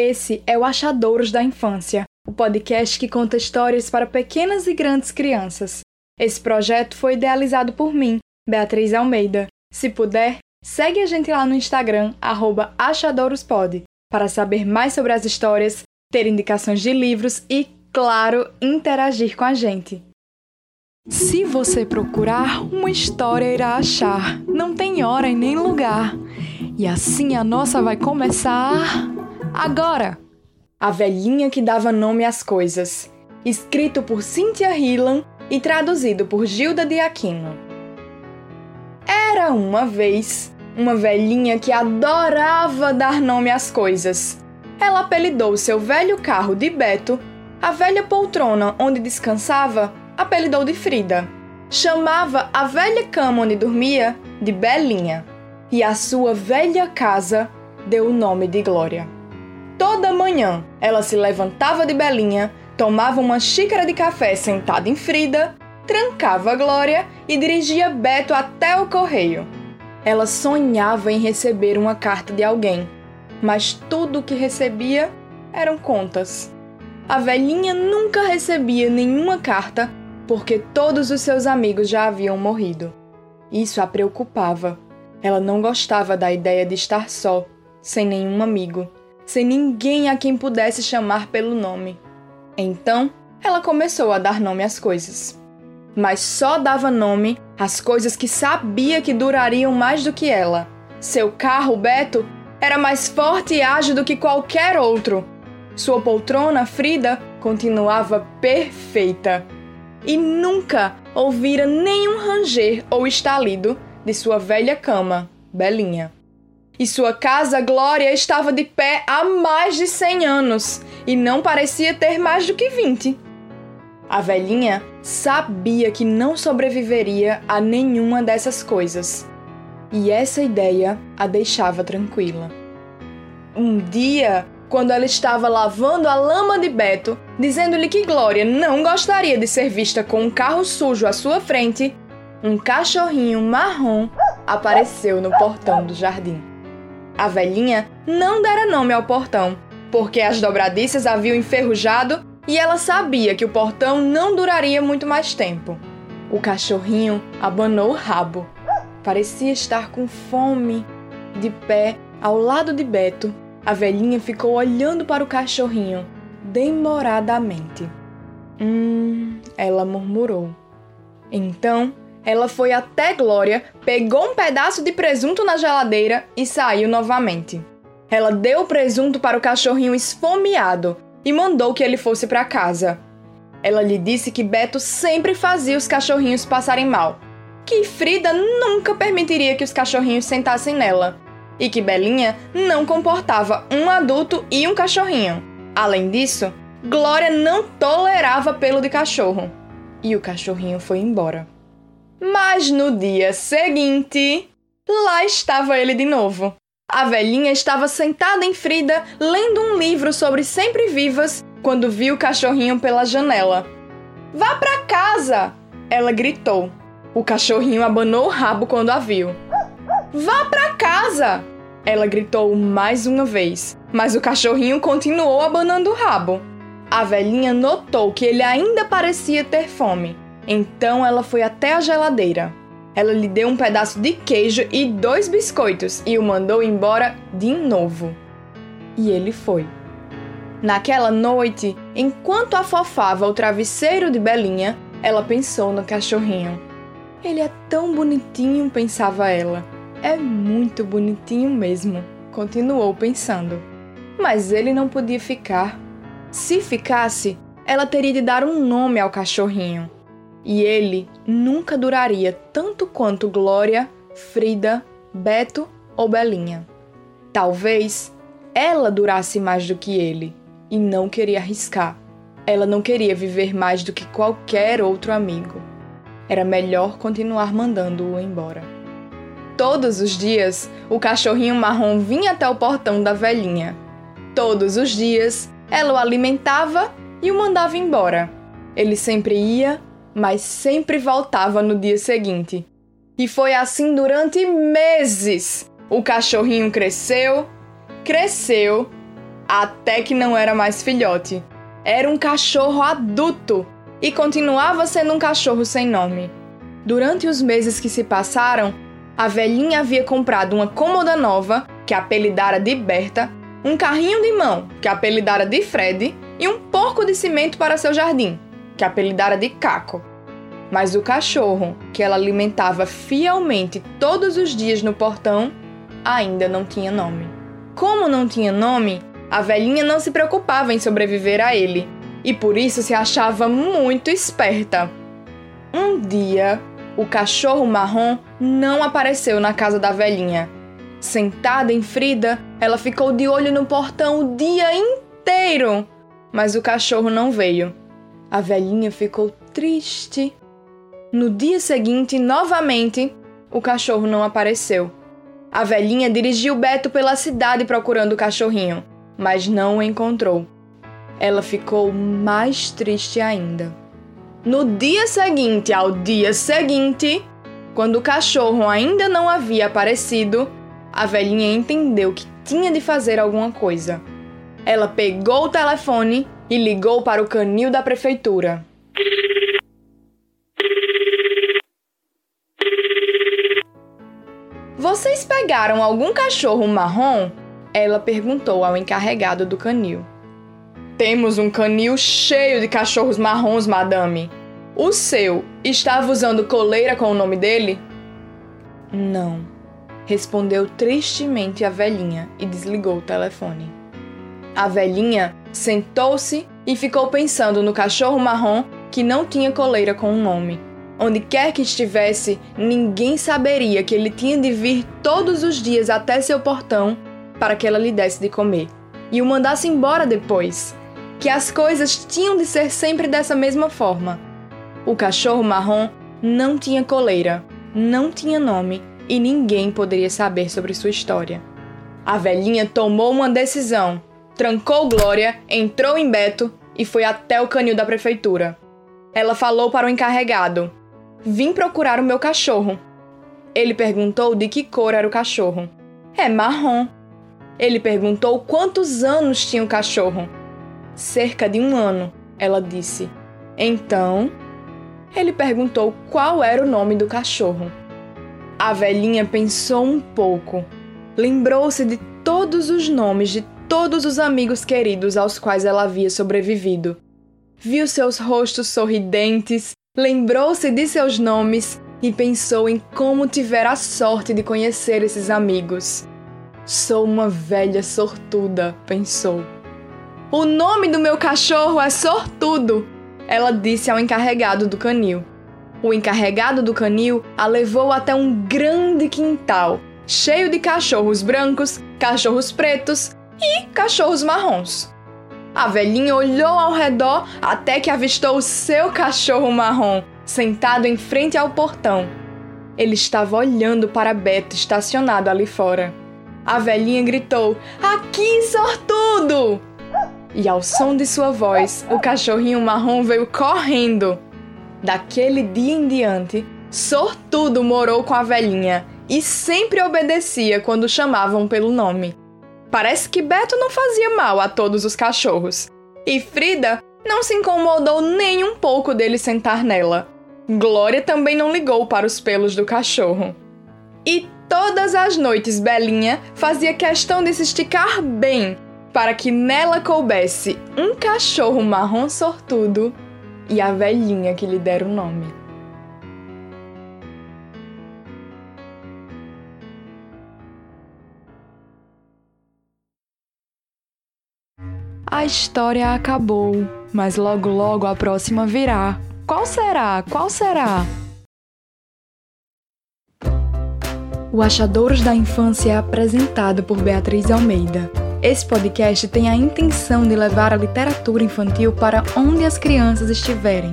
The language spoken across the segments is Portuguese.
Esse é o Achadouros da Infância, o podcast que conta histórias para pequenas e grandes crianças. Esse projeto foi idealizado por mim, Beatriz Almeida. Se puder, segue a gente lá no Instagram, achadouraspod, para saber mais sobre as histórias, ter indicações de livros e, claro, interagir com a gente. Se você procurar, uma história irá achar. Não tem hora e nem lugar. E assim a nossa vai começar agora. A velhinha que dava nome às coisas. Escrito por Cynthia Hillan e traduzido por Gilda de Aquino. Era uma vez uma velhinha que adorava dar nome às coisas. Ela apelidou seu velho carro de Beto, a velha poltrona onde descansava apelidou de Frida. Chamava a velha cama onde dormia de Belinha. E a sua velha casa deu o nome de Glória. Toda manhã ela se levantava de Belinha, tomava uma xícara de café sentada em Frida, trancava Glória e dirigia Beto até o correio. Ela sonhava em receber uma carta de alguém, mas tudo o que recebia eram contas. A velhinha nunca recebia nenhuma carta porque todos os seus amigos já haviam morrido. Isso a preocupava. Ela não gostava da ideia de estar só, sem nenhum amigo, sem ninguém a quem pudesse chamar pelo nome. Então, ela começou a dar nome às coisas. Mas só dava nome às coisas que sabia que durariam mais do que ela. Seu carro, Beto, era mais forte e ágil do que qualquer outro. Sua poltrona, Frida, continuava perfeita e nunca ouvira nenhum ranger ou estalido de sua velha cama, Belinha. E sua casa Glória estava de pé há mais de cem anos e não parecia ter mais do que vinte. A velhinha sabia que não sobreviveria a nenhuma dessas coisas, e essa ideia a deixava tranquila. Um dia, quando ela estava lavando a lama de Beto, dizendo-lhe que Glória não gostaria de ser vista com um carro sujo à sua frente, um cachorrinho marrom apareceu no portão do jardim. A velhinha não dera nome ao portão, porque as dobradiças haviam enferrujado e ela sabia que o portão não duraria muito mais tempo. O cachorrinho abanou o rabo. Parecia estar com fome. De pé, ao lado de Beto, a velhinha ficou olhando para o cachorrinho demoradamente. Hum, ela murmurou. Então, ela foi até Glória, pegou um pedaço de presunto na geladeira e saiu novamente. Ela deu o presunto para o cachorrinho esfomeado e mandou que ele fosse para casa. Ela lhe disse que Beto sempre fazia os cachorrinhos passarem mal, que Frida nunca permitiria que os cachorrinhos sentassem nela e que Belinha não comportava um adulto e um cachorrinho. Além disso, Glória não tolerava pelo de cachorro. E o cachorrinho foi embora. Mas no dia seguinte, lá estava ele de novo. A velhinha estava sentada em Frida, lendo um livro sobre sempre vivas, quando viu o cachorrinho pela janela. Vá para casa! Ela gritou. O cachorrinho abanou o rabo quando a viu. Vá para casa! Ela gritou mais uma vez, mas o cachorrinho continuou abanando o rabo. A velhinha notou que ele ainda parecia ter fome, então ela foi até a geladeira. Ela lhe deu um pedaço de queijo e dois biscoitos e o mandou embora de novo. E ele foi. Naquela noite, enquanto afofava o travesseiro de Belinha, ela pensou no cachorrinho. Ele é tão bonitinho, pensava ela. É muito bonitinho mesmo, continuou pensando. Mas ele não podia ficar. Se ficasse, ela teria de dar um nome ao cachorrinho. E ele nunca duraria tanto quanto Glória, Frida, Beto ou Belinha. Talvez ela durasse mais do que ele e não queria arriscar. Ela não queria viver mais do que qualquer outro amigo. Era melhor continuar mandando-o embora. Todos os dias, o cachorrinho marrom vinha até o portão da velhinha. Todos os dias, ela o alimentava e o mandava embora. Ele sempre ia, mas sempre voltava no dia seguinte. E foi assim durante meses. O cachorrinho cresceu, cresceu até que não era mais filhote. Era um cachorro adulto e continuava sendo um cachorro sem nome. Durante os meses que se passaram, a velhinha havia comprado uma cômoda nova, que apelidara de Berta, um carrinho de mão, que apelidara de Fred, e um porco de cimento para seu jardim, que apelidara de Caco. Mas o cachorro, que ela alimentava fielmente todos os dias no portão, ainda não tinha nome. Como não tinha nome, a velhinha não se preocupava em sobreviver a ele e por isso se achava muito esperta. Um dia, o cachorro marrom não apareceu na casa da velhinha. Sentada em Frida, ela ficou de olho no portão o dia inteiro, mas o cachorro não veio. A velhinha ficou triste. No dia seguinte, novamente, o cachorro não apareceu. A velhinha dirigiu Beto pela cidade procurando o cachorrinho, mas não o encontrou. Ela ficou mais triste ainda. No dia seguinte ao dia seguinte, quando o cachorro ainda não havia aparecido, a velhinha entendeu que tinha de fazer alguma coisa. Ela pegou o telefone e ligou para o canil da prefeitura. Vocês pegaram algum cachorro marrom? Ela perguntou ao encarregado do canil. Temos um canil cheio de cachorros marrons, madame. O seu estava usando coleira com o nome dele? Não, respondeu tristemente a velhinha e desligou o telefone. A velhinha sentou-se e ficou pensando no cachorro marrom que não tinha coleira com o nome. Onde quer que estivesse, ninguém saberia que ele tinha de vir todos os dias até seu portão para que ela lhe desse de comer e o mandasse embora depois. Que as coisas tinham de ser sempre dessa mesma forma. O cachorro marrom não tinha coleira, não tinha nome e ninguém poderia saber sobre sua história. A velhinha tomou uma decisão, trancou Glória, entrou em Beto e foi até o canil da prefeitura. Ela falou para o encarregado: Vim procurar o meu cachorro. Ele perguntou de que cor era o cachorro. É marrom. Ele perguntou quantos anos tinha o cachorro. Cerca de um ano, ela disse. Então, ele perguntou qual era o nome do cachorro. A velhinha pensou um pouco. Lembrou-se de todos os nomes de todos os amigos queridos aos quais ela havia sobrevivido. Viu seus rostos sorridentes Lembrou-se de seus nomes e pensou em como tivera a sorte de conhecer esses amigos. Sou uma velha sortuda, pensou. O nome do meu cachorro é Sortudo, ela disse ao encarregado do canil. O encarregado do canil a levou até um grande quintal, cheio de cachorros brancos, cachorros pretos e cachorros marrons. A velhinha olhou ao redor até que avistou o seu cachorro marrom, sentado em frente ao portão. Ele estava olhando para Beto estacionado ali fora. A velhinha gritou: Aqui, sortudo! E ao som de sua voz, o cachorrinho marrom veio correndo. Daquele dia em diante, Sortudo morou com a velhinha e sempre obedecia quando chamavam pelo nome. Parece que Beto não fazia mal a todos os cachorros. E Frida não se incomodou nem um pouco dele sentar nela. Glória também não ligou para os pelos do cachorro. E todas as noites Belinha fazia questão de se esticar bem para que nela coubesse um cachorro marrom sortudo e a velhinha que lhe dera o nome. A história acabou, mas logo logo a próxima virá. Qual será? Qual será? O Achadouros da Infância é apresentado por Beatriz Almeida. Esse podcast tem a intenção de levar a literatura infantil para onde as crianças estiverem.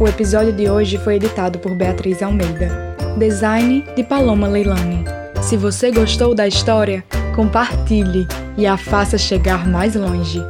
O episódio de hoje foi editado por Beatriz Almeida. Design de Paloma Leilani. Se você gostou da história, compartilhe e a faça chegar mais longe.